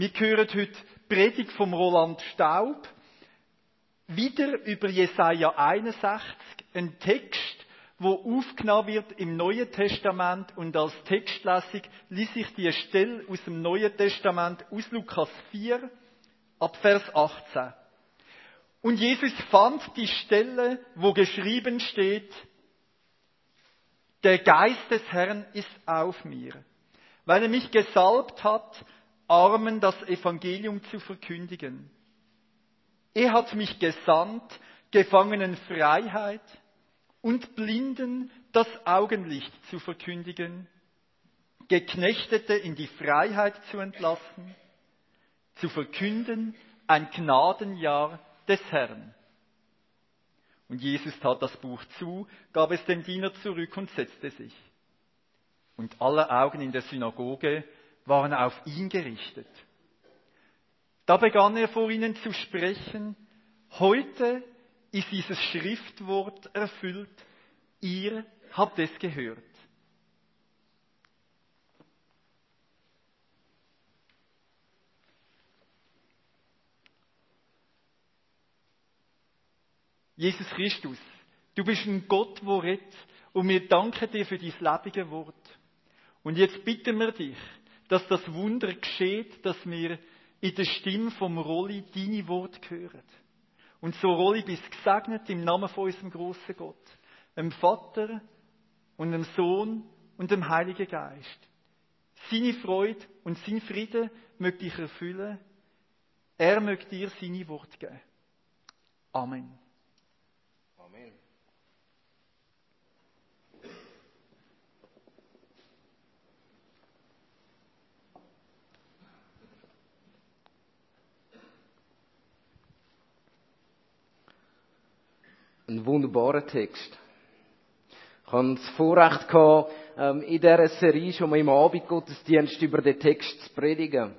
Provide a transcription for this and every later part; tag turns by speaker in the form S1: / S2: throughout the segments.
S1: Wir hören heute Predigt vom Roland Staub. Wieder über Jesaja 61, ein Text, wo aufgenommen wird im Neuen Testament und als Textlesung ließ ich die Stelle aus dem Neuen Testament aus Lukas 4 ab Vers 18. Und Jesus fand die Stelle, wo geschrieben steht, der Geist des Herrn ist auf mir, weil er mich gesalbt hat, Armen das Evangelium zu verkündigen. Er hat mich gesandt, Gefangenen Freiheit und Blinden das Augenlicht zu verkündigen, Geknechtete in die Freiheit zu entlassen, zu verkünden ein Gnadenjahr des Herrn. Und Jesus tat das Buch zu, gab es dem Diener zurück und setzte sich. Und alle Augen in der Synagoge waren auf ihn gerichtet. Da begann er vor ihnen zu sprechen, heute ist dieses Schriftwort erfüllt, ihr habt es gehört. Jesus Christus, du bist ein Gott, der redet, und wir danken dir für dein lebige Wort. Und jetzt bitten wir dich, dass das Wunder geschieht, dass wir in der Stimme vom Rolli deine Wort hören. Und so Rolli bist gesegnet im Namen von unserem großen Gott, dem Vater und dem Sohn und dem Heiligen Geist. Seine Freude und sein Frieden möchte dich erfüllen. Er möchte dir seine Wort geben. Amen.
S2: Ein wunderbarer Text. Ich hatte das Vorrecht, gehabt, ähm, in dieser Serie schon mal im Abendgottesdienst über den Text zu predigen.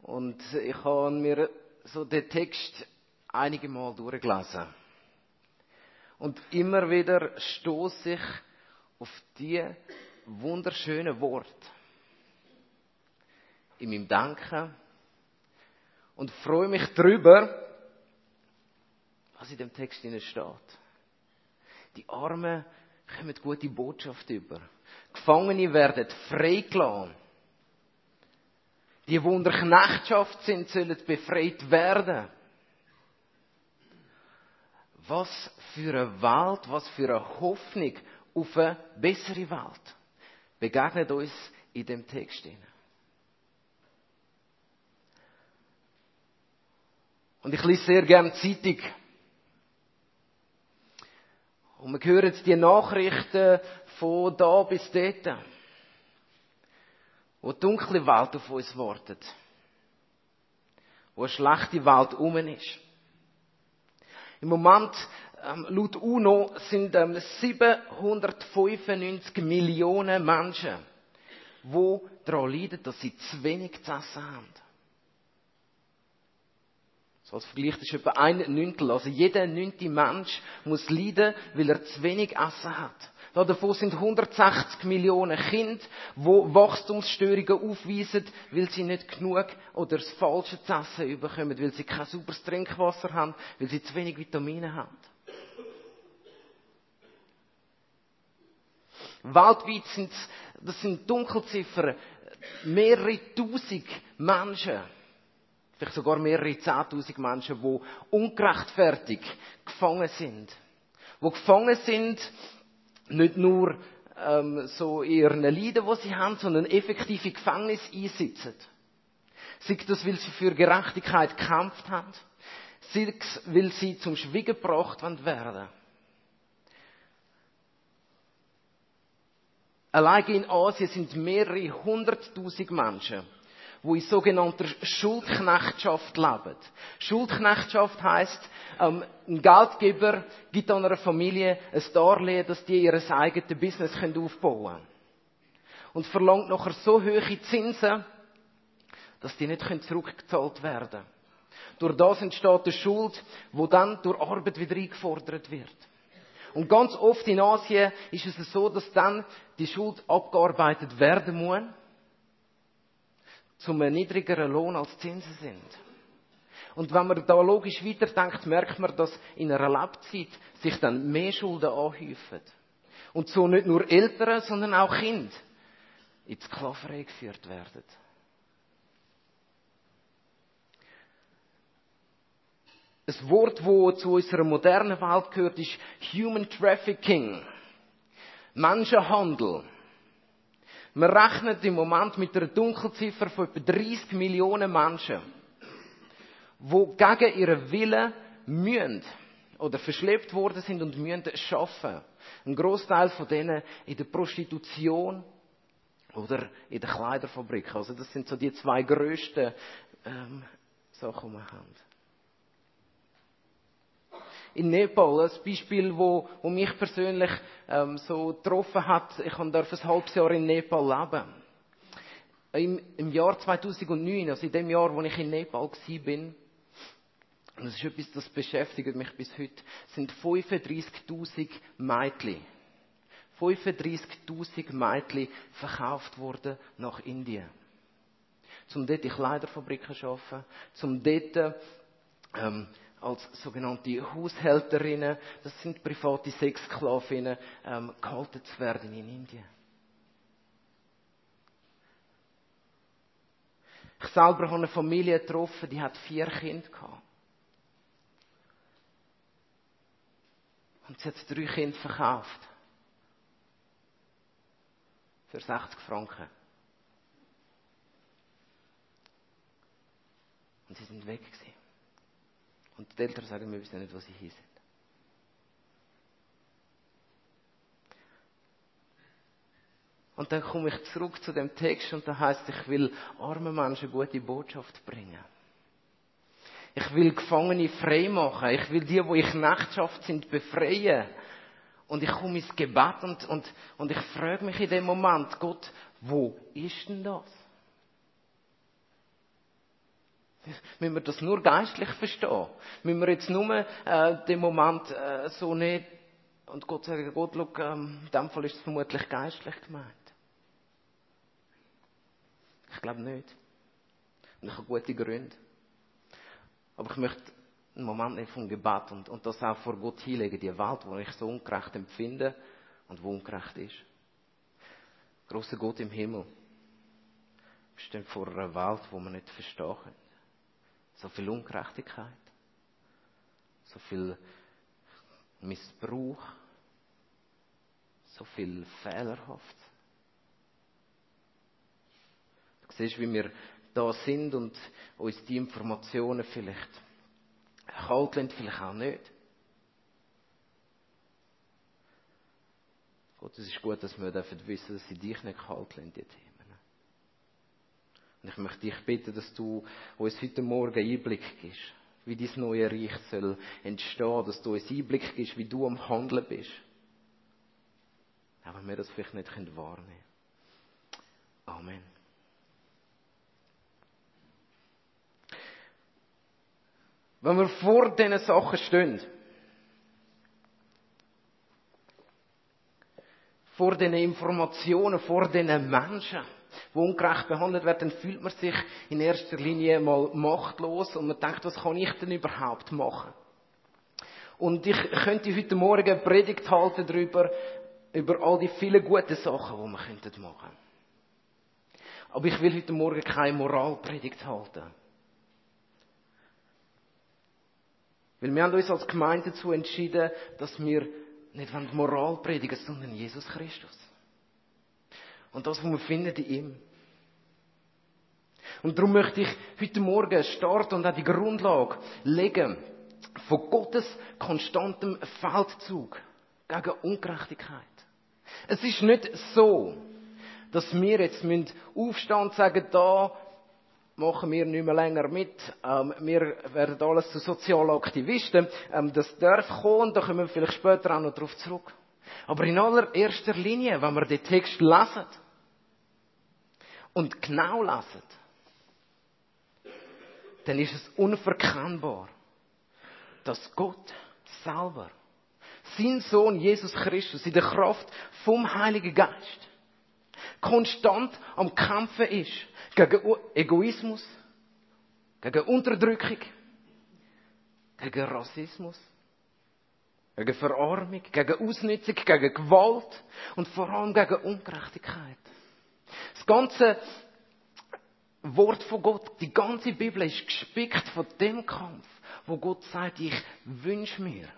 S2: Und ich habe mir so den Text einige Mal durchgelesen. Und immer wieder stoße ich auf die wunderschönen Worte in meinem Denken und freue mich darüber, was in dem Text steht. Die Armen kommen gute Botschaft über. Gefangene werden freigelassen. Die, die unter Knechtschaft sind, sollen befreit werden. Was für eine Welt, was für eine Hoffnung auf eine bessere Welt begegnet uns in dem Text. Und ich lese sehr gerne Zeitung. Und wir hören die Nachrichten von da bis dort, wo die dunkle Welt auf uns wartet, wo eine schlechte Welt um ist. Im Moment, ähm, laut UNO, sind ähm, 795 Millionen Menschen, die daran leiden, dass sie zu wenig zu essen haben. So als Vergleich, das ist etwa ein Neuntel. Also jeder neunte Mensch muss leiden, weil er zu wenig Essen hat. Davon sind 160 Millionen Kinder, die Wachstumsstörungen aufweisen, weil sie nicht genug oder das Falsche zu essen bekommen, weil sie kein sauberes Trinkwasser haben, weil sie zu wenig Vitamine haben. Weltweit sind das sind Dunkelziffern, mehrere tausend Menschen, vielleicht sogar mehrere Zehntausend Menschen, die ungerechtfertigt gefangen sind. Die gefangen sind, nicht nur ähm, so in ihren Leiden, die sie haben, sondern effektiv in Gefängnis einsitzen. Sei das, weil sie für Gerechtigkeit gekämpft haben, sei es, weil sie zum Schwiegen gebracht werden. Allein in Asien sind mehrere hunderttausend Menschen, wo in sogenannter Schuldknechtschaft leben. Schuldknechtschaft heißt, ähm, ein Geldgeber gibt einer Familie ein Darlehen, dass die ihr eigenes Business aufbauen können. Und verlangt nachher so hohe Zinsen, dass die nicht zurückgezahlt werden können. Durch das entsteht eine Schuld, wo dann durch Arbeit wieder eingefordert wird. Und ganz oft in Asien ist es so, dass dann die Schuld abgearbeitet werden muss zu einem niedrigeren Lohn als Zinsen sind. Und wenn man da logisch weiterdenkt, merkt man, dass in einer Lebzeit sich dann mehr Schulden anhäufen. Und so nicht nur Eltern, sondern auch Kinder in die Sklaverei geführt werden. Ein Wort, das zu unserer modernen Welt gehört, ist Human Trafficking. Menschenhandel. Man rechnet im Moment mit einer Dunkelziffer von etwa 30 Millionen Menschen, die gegen ihren Willen mühen oder verschleppt worden sind und müssen arbeiten. Ein Großteil von denen in der Prostitution oder in der Kleiderfabrik. Also das sind so die zwei grössten ähm, Sachen, die wir haben in Nepal, ein Beispiel, wo, wo mich persönlich ähm, so getroffen hat. Ich durfte ein halbes Jahr in Nepal leben. Im, Im Jahr 2009, also in dem Jahr, wo ich in Nepal war, und das ist etwas, das beschäftigt mich bis heute, sind 35.000 Mädchen, 35.000 Mädchen verkauft worden nach Indien. Zum dort in Kleiderfabriken arbeiten, zum dort ähm, als sogenannte Haushälterinnen, das sind private Sexsklavinnen, ähm, gehalten zu werden in Indien. Ich selber habe eine Familie getroffen, die hat vier Kinder gehabt. Und sie hat drei Kinder verkauft. Für 60 Franken. Und sie sind weg gewesen. Und die Eltern sagen, wir wissen nicht, wo sie hier sind. Und dann komme ich zurück zu dem Text und da heißt, ich will armen Menschen gute Botschaft bringen. Ich will Gefangene frei machen. Ich will die, wo ich Knechtschaft sind, befreien. Und ich komme ins Gebet und, und, und ich frage mich in dem Moment, Gott, wo ist denn das? Müssen wir das nur geistlich verstehen? Müssen wir jetzt nur äh, den Moment äh, so nicht und Gott sagen, Gott, schau, ähm, in dem Fall ist es vermutlich geistlich gemeint. Ich glaube nicht. Und ich habe gute Gründe. Aber ich möchte einen Moment nicht vom Gebet und, und das auch vor Gott hinlegen, die Welt, wo ich so ungerecht empfinde und wo ungerecht ist. Großer Gott im Himmel, wir stehen vor einer Welt, wo wir nicht verstehen. So viel Ungerechtigkeit. So viel Missbrauch. So viel Fehlerhaft. Du siehst, wie wir da sind und uns die Informationen vielleicht kalt lassen, vielleicht auch nicht. Gott, es ist gut, dass wir wissen, dass sie dich nicht kalt lassen, die Themen. Und ich möchte dich bitten, dass du uns heute Morgen Einblick gibst, wie dein neue Reich soll entstehen, dass du uns Einblick gibst, wie du am Handeln bist. Auch wenn wir das vielleicht nicht wahrnehmen können. Amen. Wenn wir vor diesen Sachen stehen, vor diesen Informationen, vor diesen Menschen, die ungerecht behandelt werden, dann fühlt man sich in erster Linie mal machtlos und man denkt, was kann ich denn überhaupt machen? Und ich könnte heute Morgen eine Predigt halten darüber, über all die vielen guten Sachen, die wir machen könnten Aber ich will heute Morgen keine Moralpredigt halten. Weil wir haben uns als Gemeinde dazu entschieden, dass wir nicht Moral predigen, sondern Jesus Christus. Und das, was wir finden in ihm. Und darum möchte ich heute Morgen starten und auch die Grundlage legen von Gottes konstantem Feldzug gegen Ungerechtigkeit. Es ist nicht so, dass wir jetzt aufstehen und sagen, da machen wir nicht mehr länger mit. Ähm, wir werden alles zu sozialen Aktivisten. Ähm, das darf kommen, da kommen wir vielleicht später auch noch darauf zurück. Aber in allererster Linie, wenn wir den Text lesen, und genau lassen, dann ist es unverkennbar, dass Gott selber, sein Sohn Jesus Christus, in der Kraft vom Heiligen Geist, konstant am Kämpfen ist Gegen Egoismus, gegen Unterdrückung, gegen Rassismus, gegen Verarmung, gegen Ausnutzung, gegen Gewalt und vor allem gegen Ungerechtigkeit. Das ganze Wort von Gott, die ganze Bibel ist gespickt von dem Kampf, wo Gott sagt, ich wünsche mir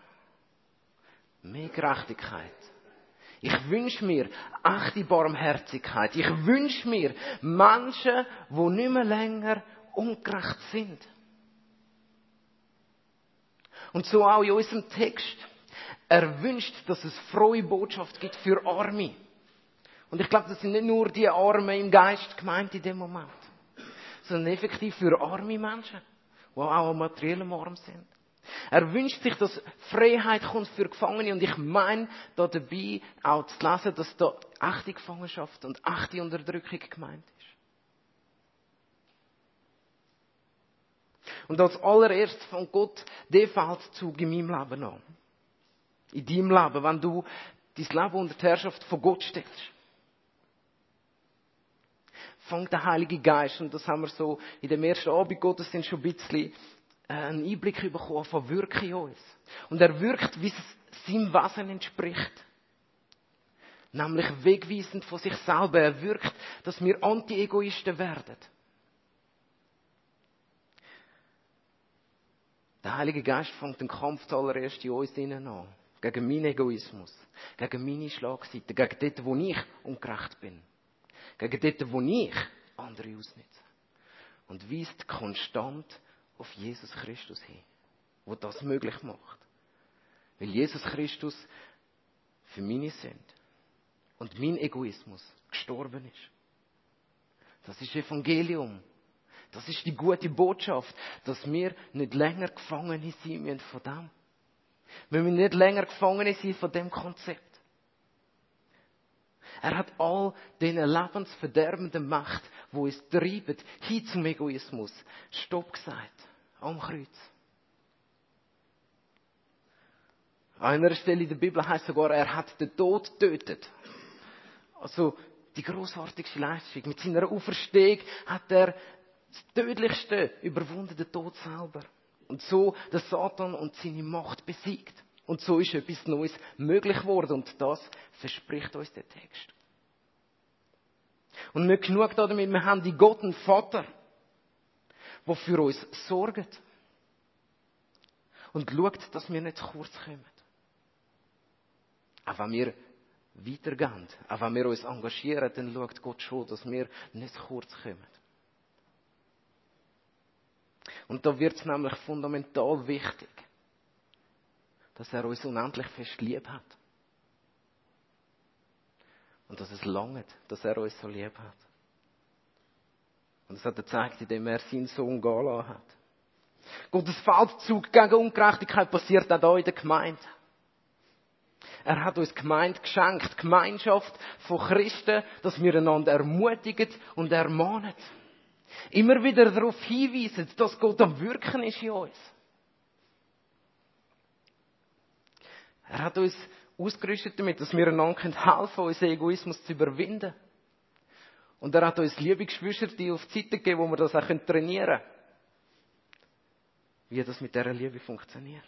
S2: mehr Gerechtigkeit. Ich wünsche mir echte Barmherzigkeit. Ich wünsche mir Menschen, die nicht mehr länger ungerecht sind. Und so auch in unserem Text. Er wünscht, dass es frohe Botschaft gibt für Arme. Und ich glaube, das sind nicht nur die Arme im Geist gemeint in dem Moment, sondern effektiv für arme Menschen, die auch am materiellen arm sind. Er wünscht sich, dass Freiheit kommt für Gefangene und ich meine da dabei auch zu lesen, dass da echte Gefangenschaft und echte Unterdrückung gemeint ist. Und als allererstes von Gott der Feldzug in meinem Leben an. In deinem Leben, wenn du dein Leben unter die Herrschaft von Gott stellst. Fängt der Heilige Geist, und das haben wir so in dem ersten Abend Gottes sind schon ein bisschen äh, einen Einblick bekommen von Wirken in uns. Und er wirkt, wie es seinem Wesen entspricht. Nämlich wegweisend von sich selber. Er wirkt, dass wir Anti-Egoisten werden. Der Heilige Geist fängt den Kampf zuallererst in uns innen an. Gegen meinen Egoismus. Gegen meine Schlagseite. Gegen dort, wo ich ungerecht bin. Gegen dort, wo ich andere ausnütze. Und weist konstant auf Jesus Christus hin, wo das möglich macht. Weil Jesus Christus für meine Sünd und mein Egoismus gestorben ist. Das ist Evangelium. Das ist die gute Botschaft, dass wir nicht länger Gefangene sein müssen von dem. Wir müssen nicht länger Gefangene sein von dem Konzept. Er hat all diese lebensverderbenden Macht, wo es treiben, hin zum Egoismus, Stopp gesagt. Am Kreuz. An einer Stelle in der Bibel heißt sogar, er hat den Tod getötet. Also, die großartigste Leistung. Mit seiner Auferstehung hat er das Tödlichste überwunden, den Tod selber. Und so den Satan und seine Macht besiegt. Und so ist etwas Neues möglich geworden. Und das verspricht uns der Text. Und nicht genug damit, wir haben die Gott einen Vater, der für uns sorgt. Und schaut, dass wir nicht zu kurz kommen. Auch wenn wir weitergehen, auch wenn wir uns engagieren, dann schaut Gott schon, dass wir nicht zu kurz kommen. Und da wird es nämlich fundamental wichtig, dass er uns unendlich fest lieb hat. Und dass es langt, dass er uns so lieb hat. Und das hat er gezeigt, indem er seinen Sohn gehen hat. Gottes Feldzug gegen Ungerechtigkeit passiert auch hier in der Gemeinde. Er hat uns Gemeinde geschenkt, Gemeinschaft von Christen, dass wir einander ermutigen und ermahnen. Immer wieder darauf hinweisen, dass Gott am Wirken ist in uns. Er hat uns ausgerüstet damit, dass wir einander helfen können, unseren Egoismus zu überwinden. Und er hat uns liebe Geschwister, die auf die Seite gegeben, wo wir das auch trainieren können. Wie das mit dieser Liebe funktioniert.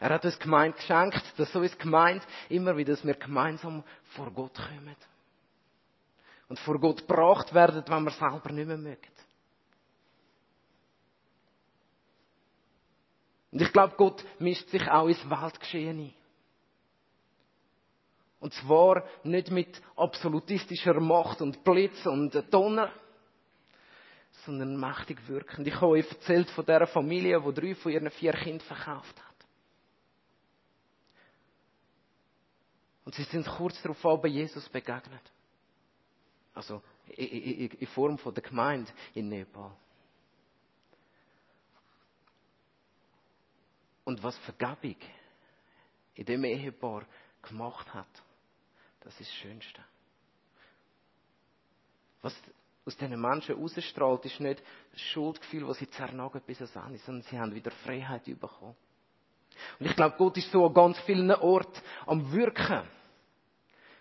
S2: Er hat uns gemeint geschenkt, dass so ist gemeint, immer wieder, dass wir gemeinsam vor Gott kommen und vor Gott gebracht werden, wenn wir selber nicht mehr mögen. Und ich glaube, Gott mischt sich auch ins Weltgeschehen ein. Und zwar nicht mit absolutistischer Macht und Blitz und Donner, sondern mächtig wirkend. Ich habe euch erzählt von dieser Familie, die drei von ihren vier Kindern verkauft hat. Und sie sind kurz darauf aber Jesus begegnet. Also in Form von der Gemeinde in Nepal. Und was Vergebung in dem Ehepaar gemacht hat, das ist das Schönste. Was aus diesen Menschen rausstrahlt, ist nicht das Schuldgefühl, das sie zernagen bis ans Ende, sondern sie haben wieder Freiheit bekommen. Und ich glaube, Gott ist so an ganz vielen Orten am Wirken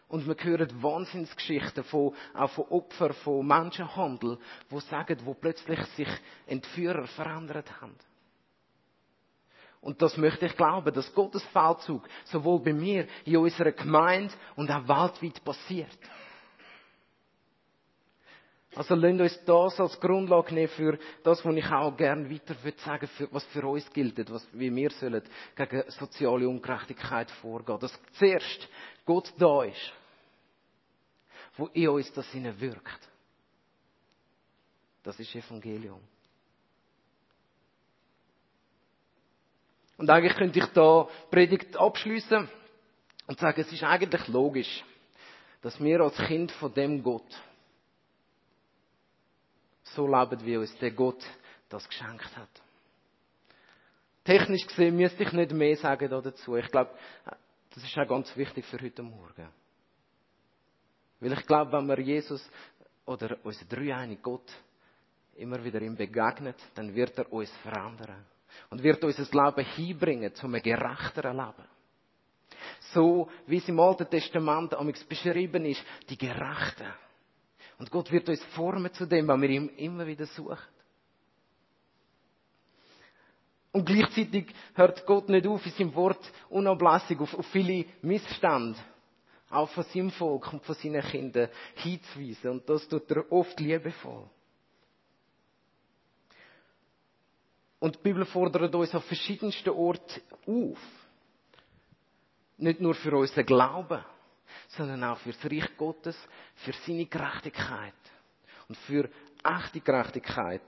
S2: Und wir hören Wahnsinnsgeschichten von, auch von Opfern von Menschenhandel, wo sagen, wo plötzlich sich Entführer verändert haben. Und das möchte ich glauben, dass Gottes Feldzug sowohl bei mir, in unserer Gemeinde und auch weltweit passiert. Also lasst uns das als Grundlage nehmen für das, was ich auch gerne weiter würde sagen, für, was für uns gilt, was, wie wir sollen gegen soziale Ungerechtigkeit vorgehen. Dass zuerst Gott da ist, wo in uns das wirkt. Das ist Evangelium. Und eigentlich könnte ich da Predigt abschließen und sagen, es ist eigentlich logisch, dass wir als Kind von dem Gott so leben, wie uns der Gott das geschenkt hat. Technisch gesehen müsste ich nicht mehr sagen dazu. Ich glaube, das ist auch ganz wichtig für heute Morgen. Weil ich glaube, wenn wir Jesus oder unseren dreieinigen Gott immer wieder ihm begegnet, dann wird er uns verändern. Und wird unser Leben hinbringen zu einem gerechteren Leben. So, wie es im Alten Testament beschrieben ist, die Gerechten. Und Gott wird uns formen zu dem, was wir ihm immer wieder suchen. Und gleichzeitig hört Gott nicht auf, in seinem Wort unablässig auf, auf viele Missstände, auch von seinem Volk und von seinen Kindern hinzuweisen. Und das tut er oft liebevoll. Und die Bibel fordert uns auf verschiedensten Orten auf. Nicht nur für unseren Glauben, sondern auch für das Reich Gottes, für seine Gerechtigkeit und für echte Gerechtigkeit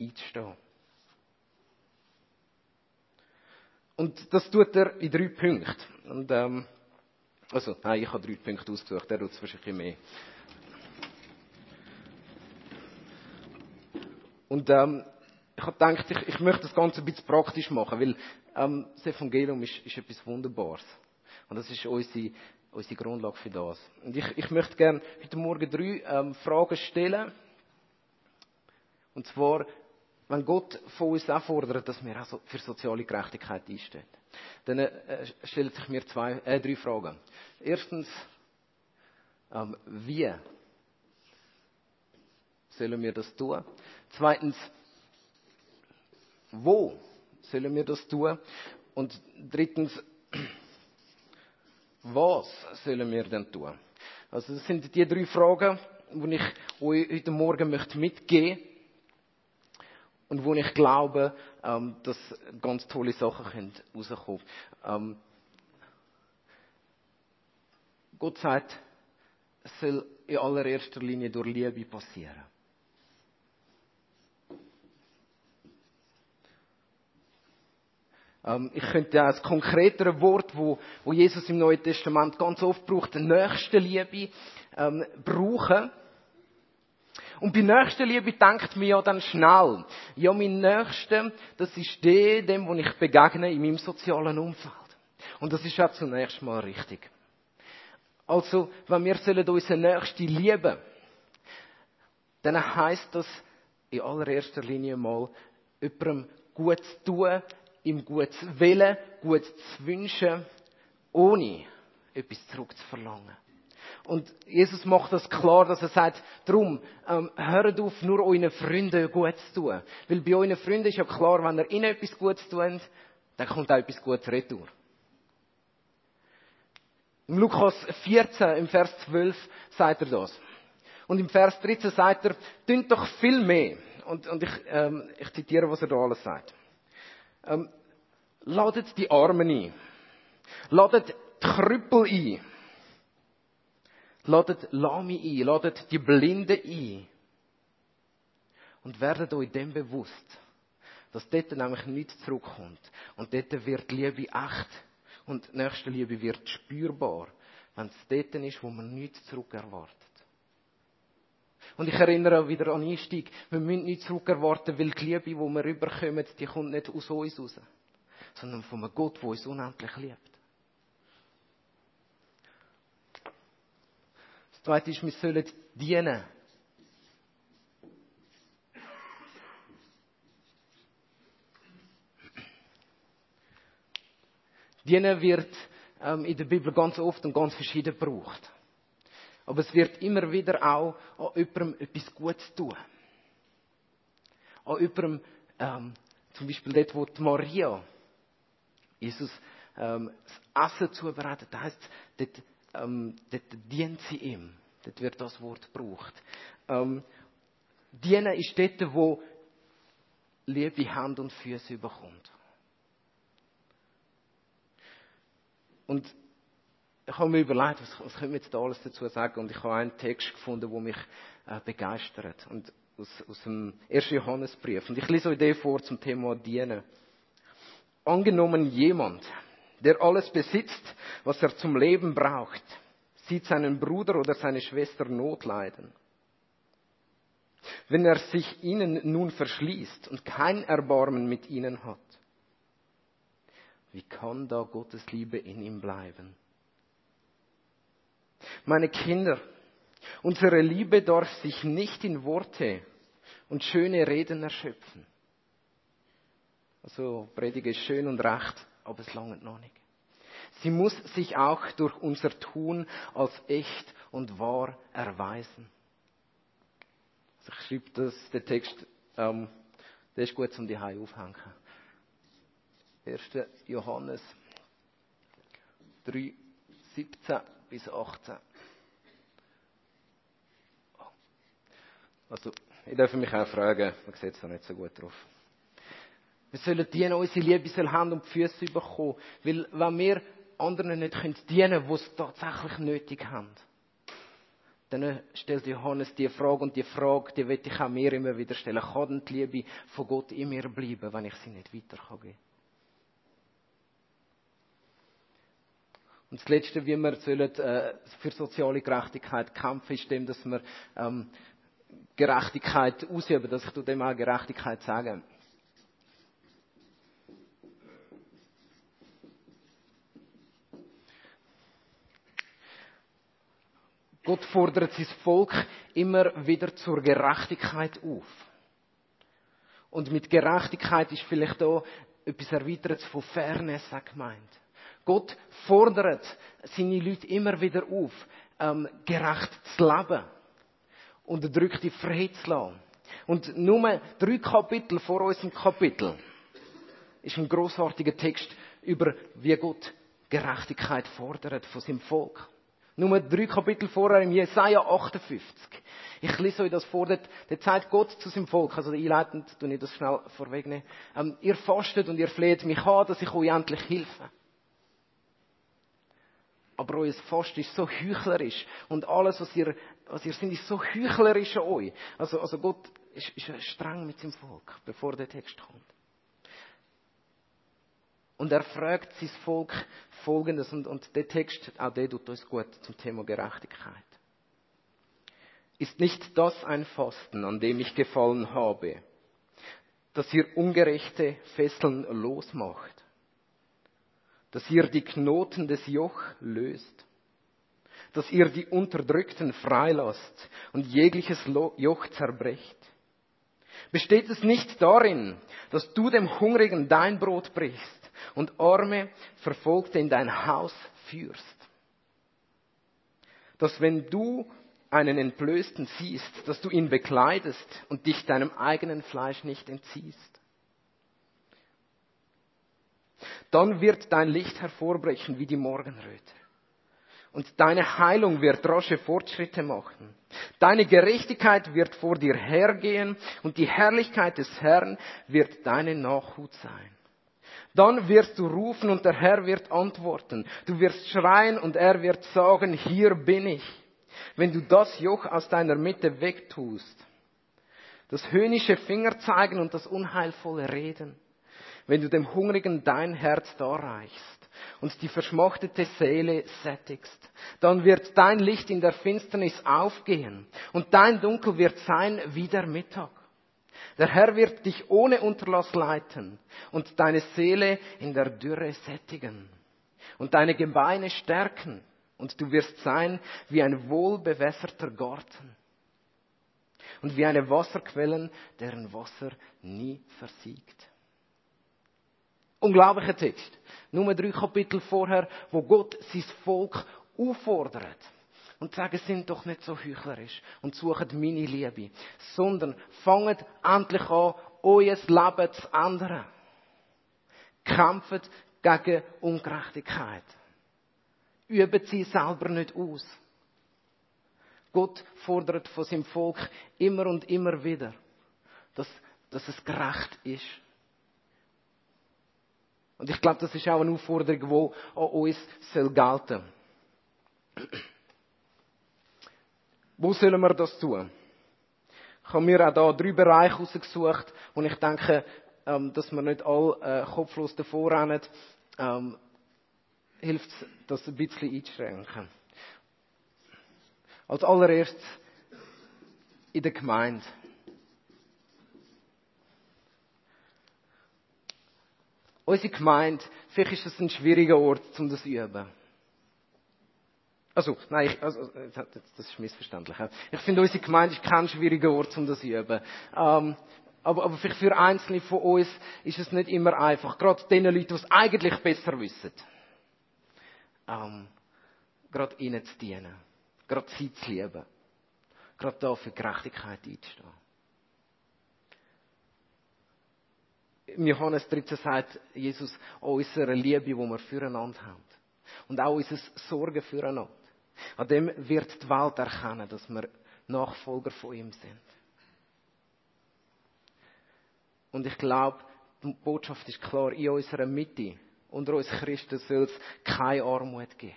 S2: einzustehen. Und das tut er in drei Punkten. Und, ähm, also, nein, ich habe drei Punkte ausgesucht, der tut es wahrscheinlich mehr. Und ähm, ich habe gedacht, ich, ich möchte das Ganze ein bisschen praktisch machen, weil ähm, das Evangelium ist, ist etwas Wunderbares. Und das ist unsere unsere Grundlage für das. Und ich, ich möchte gerne heute Morgen drei ähm, Fragen stellen. Und zwar, wenn Gott von uns auch fordert, dass wir auch für soziale Gerechtigkeit einstehen, dann äh, stellt sich mir zwei, äh, drei Fragen. Erstens, ähm, wie sollen wir das tun? Zweitens, wo sollen wir das tun? Und drittens, was sollen wir denn tun? Also das sind die drei Fragen, die ich euch heute Morgen möchte mitgeben und wo ich glaube, ähm, dass ganz tolle Sachen rauskommen können. Ähm, Gott sagt, es soll in allererster Linie durch Liebe passieren. Ich könnte ja als konkretere Wort, wo, wo Jesus im Neuen Testament ganz oft braucht, die nächste Liebe, ähm, brauchen. Und bei nächster Liebe denkt mir ja dann schnell, ja, mein Nächster, das ist der, dem, wo ich begegne in meinem sozialen Umfeld. Und das ist ja zunächst mal richtig. Also, wenn wir sollen unseren Nächsten lieben, dann heißt das in allererster Linie mal, jemandem gut zu tun, ihm gut zu wollen, gut zu wünschen, ohne etwas zurückzuverlangen. Und Jesus macht das klar, dass er sagt, drum, ähm, hört auf, nur euren Freunden gut zu tun. Weil bei euren Freunden ist ja klar, wenn ihr ihnen etwas Gutes tut, dann kommt auch etwas Gutes retour. Im Lukas 14, im Vers 12, sagt er das. Und im Vers 13 sagt er, tünt doch viel mehr. Und, und ich, ähm, ich zitiere, was er da alles sagt. Ähm, ladet die Armen ein. Ladet die Krüppel ein. Ladet Lami ein. Ladet die Blinden ein. Und werdet euch dem bewusst, dass dort nämlich nichts zurückkommt. Und dort wird Liebe echt. Und nächste Liebe wird spürbar, wenn es dort ist, wo man nichts zurückerwartet. Und ich erinnere wieder an Einstieg. Wir müssen nichts zurückerwarten, weil die Liebe, die wir rüberkommen, die kommt nicht aus uns raus sondern von einem Gott, der uns unendlich liebt. Das zweite ist, wir sollen dienen. Dienen wird ähm, in der Bibel ganz oft und ganz verschieden gebraucht. Aber es wird immer wieder auch an jemandem etwas Gutes tun. An jemandem, ähm, zum Beispiel dort, wo die Maria Jesus ähm, das Essen zubereitet, das heisst, dort, ähm, dort dient sie ihm. Dort wird das Wort gebraucht. Ähm, dienen ist dort, wo Liebe Hand und Füße überkommt. Und ich habe mir überlegt, was, was können wir jetzt da alles dazu sagen? Und ich habe einen Text gefunden, der mich äh, begeistert. Und aus, aus dem 1. Johannesbrief. Und ich lese euch den vor zum Thema Dienen. Angenommen jemand, der alles besitzt, was er zum Leben braucht, sieht seinen Bruder oder seine Schwester Not leiden. Wenn er sich ihnen nun verschließt und kein Erbarmen mit ihnen hat, wie kann da Gottes Liebe in ihm bleiben? Meine Kinder, unsere Liebe darf sich nicht in Worte und schöne Reden erschöpfen. Also Predige ist schön und recht, aber es langt noch nicht. Sie muss sich auch durch unser Tun als echt und wahr erweisen. Also ich schreibe das, den Text, ähm, der ist gut zum die aufhängen. 1. Johannes 3, 17 bis 18. Also, ich darf mich auch fragen, man sieht es noch nicht so gut drauf. Wir sollen dienen, unsere Liebe soll Hand und Füße bekommen. Weil, wenn wir anderen nicht dienen können, die es tatsächlich nötig haben, dann stellt Johannes die Frage und die Frage, die will ich auch mir immer wieder stellen. Kann die Liebe von Gott in mir bleiben, wenn ich sie nicht weitergeben kann? Und das Letzte, wie wir sollen, äh, für soziale Gerechtigkeit kämpfen, ist dem, dass wir ähm, Gerechtigkeit ausüben, dass ich dem auch Gerechtigkeit sage. Gott fordert sein Volk immer wieder zur Gerechtigkeit auf. Und mit Gerechtigkeit ist vielleicht da etwas Erweitertes von Fairness gemeint. Gott fordert seine Leute immer wieder auf, ähm, gerecht zu leben und drückt die Freiheit zu lassen. Und nur drei Kapitel vor unserem Kapitel ist ein großartiger Text über, wie Gott Gerechtigkeit fordert von seinem Volk. Nur drei Kapitel vorher im Jesaja 58. Ich lese euch das vor, dort sagt Gott zu seinem Volk, also einleitend, tue ich das schnell vorwegnehmen, ähm, ihr fastet und ihr fleht mich an, dass ich euch endlich helfe. Aber euer Fast ist so heuchlerisch. Und alles, was ihr, was ihr seid, ist so heuchlerisch an euch. Also, also Gott ist, ist streng mit seinem Volk, bevor der Text kommt. Und er fragt sein Volk Folgendes, und, und der Text, auch der tut uns gut zum Thema Gerechtigkeit. Ist nicht das ein Fasten, an dem ich gefallen habe, dass ihr ungerechte Fesseln losmacht? Dass ihr die Knoten des Joch löst, dass ihr die Unterdrückten freilasst und jegliches Joch zerbrecht. Besteht es nicht darin, dass du dem Hungrigen dein Brot brichst und Arme Verfolgte in dein Haus führst? Dass wenn du einen Entblößten siehst, dass du ihn bekleidest und dich deinem eigenen Fleisch nicht entziehst? Dann wird dein Licht hervorbrechen wie die Morgenröte. Und deine Heilung wird rasche Fortschritte machen. Deine Gerechtigkeit wird vor dir hergehen und die Herrlichkeit des Herrn wird deine Nachhut sein. Dann wirst du rufen und der Herr wird antworten. Du wirst schreien und er wird sagen, hier bin ich. Wenn du das Joch aus deiner Mitte wegtust, das höhnische Finger zeigen und das unheilvolle Reden, wenn du dem Hungrigen dein Herz darreichst und die verschmachtete Seele sättigst, dann wird dein Licht in der Finsternis aufgehen und dein Dunkel wird sein wie der Mittag. Der Herr wird dich ohne Unterlass leiten und deine Seele in der Dürre sättigen und deine Gebeine stärken und du wirst sein wie ein wohlbewässerter Garten und wie eine Wasserquelle, deren Wasser nie versiegt. Unglaublicher Text. Nur drei Kapitel vorher, wo Gott sein Volk auffordert. und sagen, sind doch nicht so heuchlerisch und suchen meine Liebe, sondern fangt endlich an, euer Leben zu ändern. Kämpft gegen Ungerechtigkeit. Üben sie selber nicht aus. Gott fordert von seinem Volk immer und immer wieder, dass, dass es gerecht ist. Und ich glaube, das ist auch eine Aufforderung, die an uns soll gelten Wo sollen wir das tun? Ich habe mir auch da drei Bereiche ausgesucht, wo ich denke, ähm, dass wir nicht alle äh, kopflos davor rennen, ähm, hilft es, das ein bisschen einzuschränken. Als allererstes in der Gemeinde. Unsere Gemeinde, vielleicht ist es ein schwieriger Ort, um das zu üben. Also, nein, ich, also, das ist missverständlich. Ich finde, unsere Gemeinde ist kein schwieriger Ort, um das zu üben. Ähm, aber, aber vielleicht für Einzelne von uns ist es nicht immer einfach. Gerade den Leuten, die es eigentlich besser wissen. Ähm, gerade ihnen zu dienen. Gerade sie zu lieben. Gerade da für Gerechtigkeit einzustehen. Im Johannes 13 sagt Jesus unsere Liebe, die wir füreinander haben. Und auch unser Sorgen füreinander. An dem wird die Welt erkennen, dass wir Nachfolger von ihm sind. Und ich glaube, die Botschaft ist klar, in unserer Mitte, unter uns Christen soll es keine Armut geben.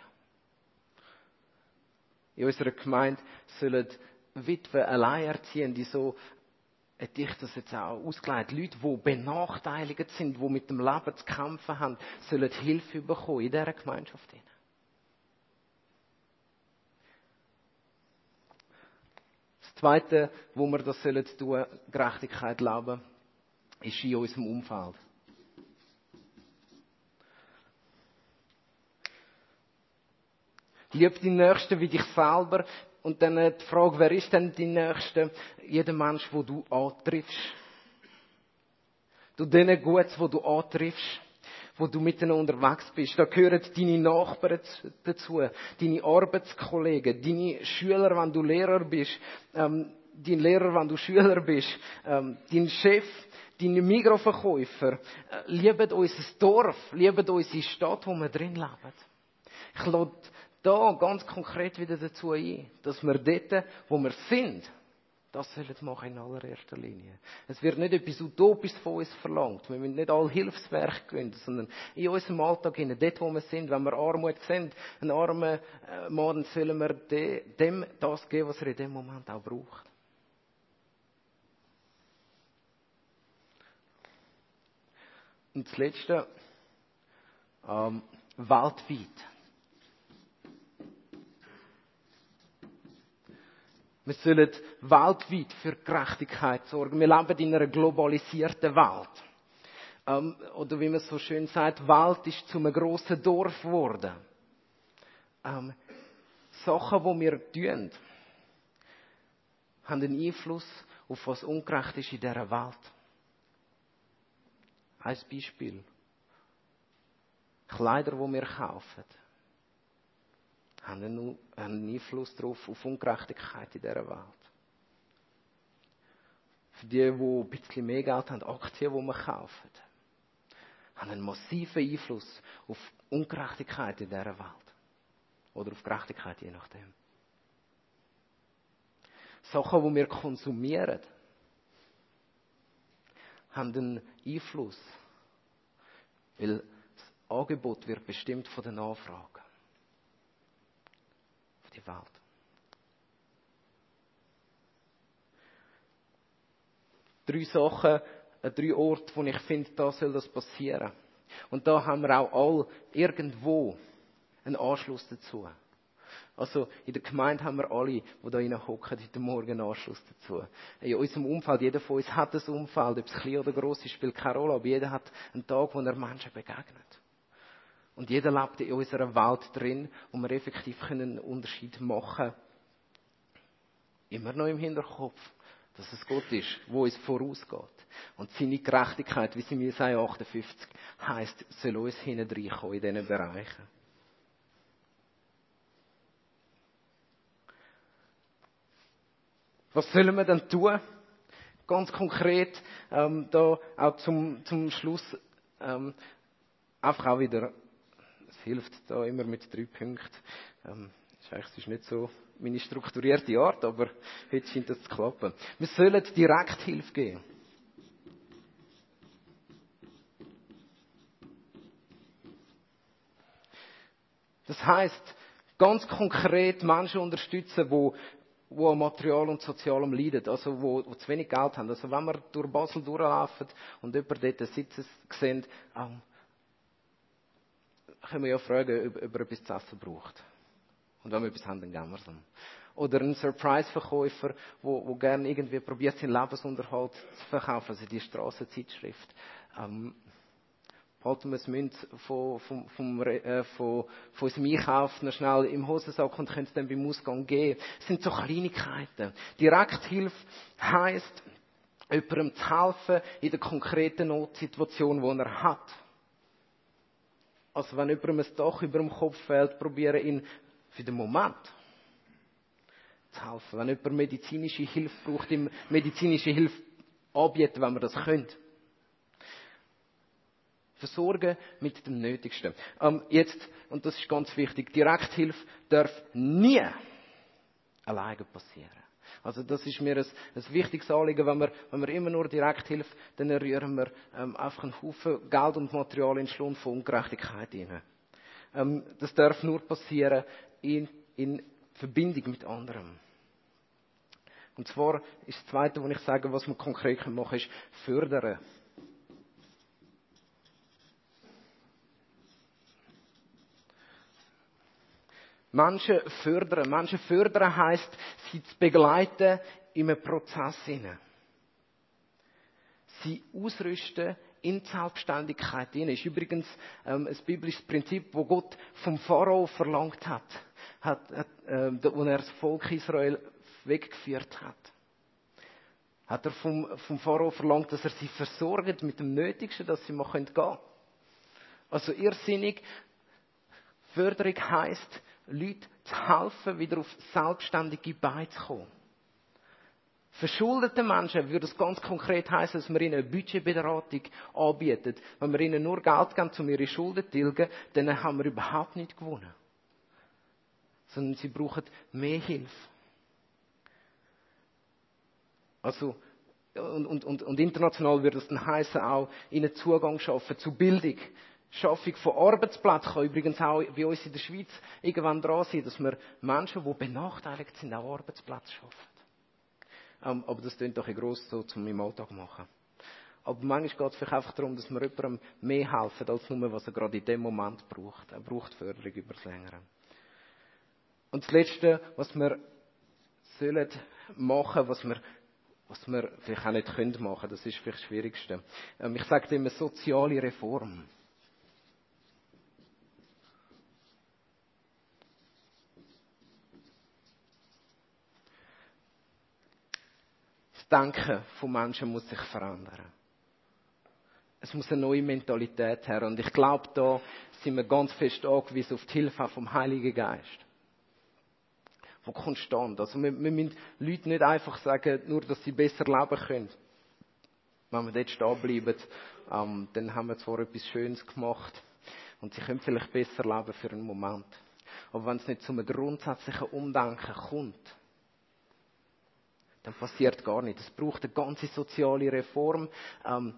S2: In unserer Gemeinde sollen Witwen, Alleinerziehende, so hätte ich das jetzt auch ausgelegt, Leute, die benachteiligt sind, die mit dem Leben zu kämpfen haben, sollen Hilfe bekommen in dieser Gemeinschaft. Das Zweite, wo wir das sollen tun, Gerechtigkeit leben, ist in unserem Umfeld. Lieb die Nächsten wie dich selber. Und dann die Frage, wer ist denn die Nächste? Jeder Mensch, wo du antriffst. Du denen Gutes, wo du antriffst, wo du miteinander unterwegs bist. Da gehören deine Nachbarn dazu, deine Arbeitskollegen, deine Schüler, wenn du Lehrer bist, ähm, dein Lehrer, wenn du Schüler bist, ähm, dein Chef, deine Mikroverkäufer. Äh, lieben unser Dorf, lieben unsere Stadt, wo wir drin leben. Ich lade da ganz konkret wieder dazu ein, dass wir dort, wo wir sind, das sollen machen in allererster Linie. Es wird nicht etwas Utopisches von uns verlangt. Wir müssen nicht alle Hilfswerke gründen, sondern in unserem Alltag, dort wo wir sind, wenn wir Armut sind, einen armen äh, Mann, sollen wir dem das geben, was er in dem Moment auch braucht. Und das Letzte, ähm, weltweit. Wir sollen weltweit für Gerechtigkeit sorgen. Wir leben in einer globalisierten Welt. Ähm, oder wie man so schön sagt, Welt ist zu einem grossen Dorf geworden. Ähm, Sachen, die wir tun, haben einen Einfluss auf was ungerecht ist in dieser Welt. Ein Beispiel. Kleider, die wir kaufen haben einen Einfluss darauf, auf Ungerechtigkeit in dieser Welt. Für die, die ein bisschen mehr Geld haben, Aktien, die man kaufen, haben einen massiven Einfluss auf Ungerechtigkeit in dieser Welt. Oder auf Gerechtigkeit, je nachdem. Sachen, die wir konsumieren, haben einen Einfluss. Weil das Angebot wird bestimmt von der Nachfrage die Welt. Drei Sachen, äh, drei Orte, wo ich finde, da soll das passieren. Und da haben wir auch all irgendwo einen Anschluss dazu. Also in der Gemeinde haben wir alle, die da rein hocken, heute Morgen einen Anschluss dazu. In unserem Umfeld, jeder von uns hat ein Umfeld, ob es klein oder groß ist, spielt keine Rolle, aber jeder hat einen Tag, wo er Menschen begegnet. Und jeder lebt in unserer Welt drin, wo wir effektiv einen Unterschied machen können. Immer noch im Hinterkopf, dass es Gott ist, wo uns vorausgeht. Und seine Gerechtigkeit, wie sie mir sagen, 58, heisst, soll uns hinten in diesen Bereichen. Was sollen wir dann tun? Ganz konkret, ähm, da auch zum, zum Schluss, ähm, einfach auch wieder, es hilft da immer mit drei Punkten. Ähm, ist eigentlich nicht so meine strukturierte Art, aber heute scheint das zu klappen. Wir sollen direkt Hilfe geben. Das heißt, ganz konkret Menschen unterstützen, die wo an Material und Sozialem leiden, also wo, wo zu wenig Geld haben. Also wenn wir durch Basel durchlaufen und jemand dort sitzen sehen, ähm, können wir ja fragen, ob, er etwas zu essen braucht. Und wenn wir etwas haben, dann geben wir es. Oder ein Surprise-Verkäufer, wo, wo gerne irgendwie probiert, seinen Lebensunterhalt zu verkaufen, also die Strassenzeitschrift. Ähm, halten wir es Münz von, von, vom, äh, von, von unserem Einkauf noch schnell im Hosensack und können es dann beim Ausgang geben. Das sind so Kleinigkeiten. Direkthilfe heisst, jemandem zu helfen in der konkreten Notsituation, die er hat. Also wenn jemandem ein Dach über dem Kopf fällt, probieren ihn für den Moment zu helfen. Wenn jemand medizinische Hilfe braucht, ihm medizinische Hilfe anbieten, wenn wir das können. Versorgen mit dem Nötigsten. Ähm, jetzt, und das ist ganz wichtig, Direkthilfe darf nie alleine passieren. Also das ist mir ein, ein wichtiges Anliegen, wenn wir, wenn wir immer nur Direkthilfe, dann rühren wir ähm, einfach einen Haufen Geld und Material in den Schlund von Ungerechtigkeit hinein. Ähm, das darf nur passieren in, in Verbindung mit anderen. Und zwar ist das Zweite, was ich sage, was man konkret machen kann, ist fördern. Menschen fördern. Menschen fördern heisst, sie zu begleiten in einem Prozess hinein. Sie ausrüsten in die Selbstständigkeit hinein. ist übrigens ähm, ein biblisches Prinzip, wo Gott vom Pharao verlangt hat, hat, hat äh, wo er das Volk Israel weggeführt hat. Hat er vom, vom Pharao verlangt, dass er sie versorgt mit dem Nötigsten, dass sie mal gehen können. Also irrsinnig. Förderung heisst, Leute zu helfen, wieder auf selbstständige Beine zu kommen. Verschuldete Menschen würde es ganz konkret heißen, dass wir ihnen eine Budgetberatung anbieten. Wenn wir ihnen nur Geld geben, um ihre Schulden zu tilgen, dann haben wir überhaupt nicht gewonnen. Sondern sie brauchen mehr Hilfe. Also, und, und, und, international würde es dann heißen auch, ihnen Zugang schaffen zu Bildung, Schaffung von Arbeitsplätzen kann übrigens auch bei uns in der Schweiz irgendwann dran sein, dass wir Menschen, die benachteiligt sind, auch Arbeitsplätze schaffen. Ähm, aber das klingt doch ein gross so zum im Alltag machen. Aber manchmal geht es vielleicht einfach darum, dass wir jemandem mehr helfen, als nur, was er gerade in dem Moment braucht. Er braucht Förderung über das Längere. Und das Letzte, was wir sollen machen, was wir was wir vielleicht auch nicht können machen, das ist vielleicht das Schwierigste. Ähm, ich sage immer soziale Reform. Das Denken von Menschen muss sich verändern. Es muss eine neue Mentalität her. Und ich glaube, da sind wir ganz fest angewiesen auf die Hilfe vom Heiligen Geist. Von konstant. Also wir, wir müssen Leuten nicht einfach sagen, nur, dass sie besser leben können. Wenn wir dort stehen bleiben, ähm, dann haben wir zwar etwas Schönes gemacht und sie können vielleicht besser leben für einen Moment. Aber wenn es nicht zu einem grundsätzlichen Umdenken kommt, dann passiert gar nichts. Es braucht eine ganze soziale Reform, ähm,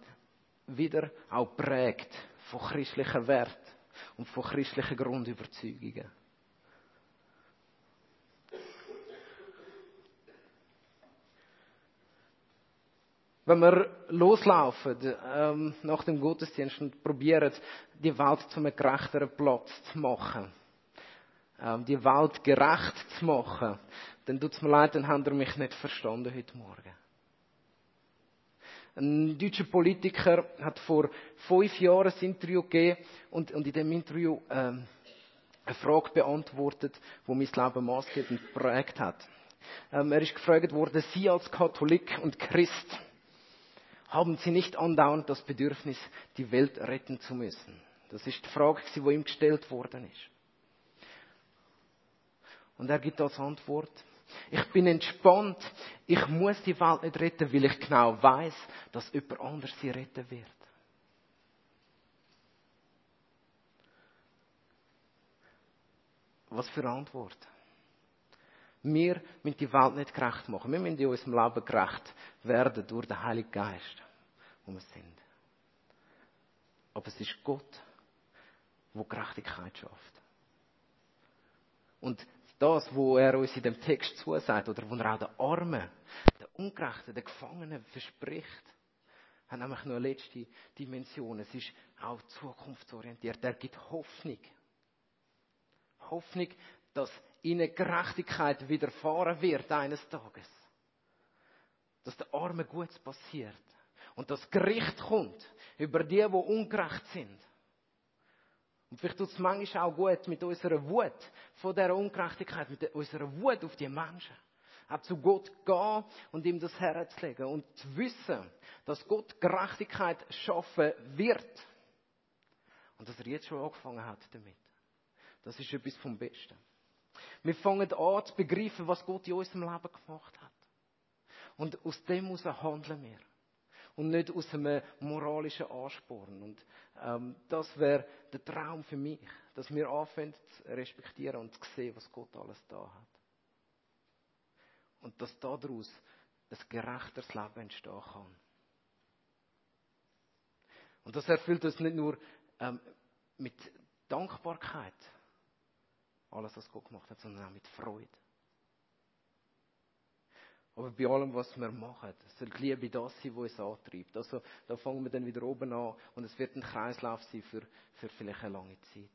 S2: wieder auch prägt von christlichen Werten und von christlichen Grundüberzeugungen. Wenn wir loslaufen ähm, nach dem Gottesdienst und probieren, die Welt zu einem gerechteren Platz zu machen, ähm, die Welt gerecht zu machen, dann tut es mir leid, dann habt ihr mich nicht verstanden heute Morgen. Ein deutscher Politiker hat vor fünf Jahren ein Interview gegeben und, und in dem Interview ähm, eine Frage beantwortet, wo mein Leben maßgebend geprägt hat. Ähm, er ist gefragt worden, Sie als Katholik und Christ, haben Sie nicht andauernd das Bedürfnis, die Welt retten zu müssen? Das ist die Frage, die ihm gestellt worden ist. Und er gibt als Antwort, Ich bin entspannt. Ich muss die Welt nicht retten, weil ich genau weiß, dass jemand anders sie retten wird. Was für Antwort? Wir müssen die Welt nicht gerecht machen. Wir müssen in unserem Leben gerecht werden durch den Heiligen Geist, wo wir sind. Aber es ist Gott, der Gerechtigkeit schafft. Und das, wo er uns in dem Text zusagt, oder wo er auch den Armen, den Ungerechten, den Gefangenen verspricht, hat nämlich nur eine letzte Dimension. Es ist auch zukunftsorientiert. Er gibt Hoffnung. Hoffnung, dass ihnen Gerechtigkeit widerfahren wird eines Tages. Dass der Arme Gutes passiert. Und das Gericht kommt über die, die ungerecht sind. Und vielleicht tut es manchmal auch gut mit unserer Wut von dieser Ungerechtigkeit, mit unserer Wut auf die Menschen. Auch zu Gott gehen und ihm das Herz legen und zu wissen, dass Gott Gerechtigkeit schaffen wird. Und dass er jetzt schon angefangen hat damit. Das ist etwas vom Besten. Wir fangen an zu begreifen, was Gott in unserem Leben gemacht hat. Und aus dem heraus handeln wir. Und nicht aus einem moralischen Ansporn. Und ähm, das wäre der Traum für mich, dass wir anfangen zu respektieren und zu sehen, was Gott alles da hat. Und dass daraus ein gerechteres Leben entstehen kann. Und das erfüllt uns nicht nur ähm, mit Dankbarkeit, alles, was Gott gemacht hat, sondern auch mit Freude. Aber bei allem, was wir machen, soll die Liebe das sein, was uns antreibt. Also, da fangen wir dann wieder oben an und es wird ein Kreislauf sein für, für vielleicht eine lange Zeit.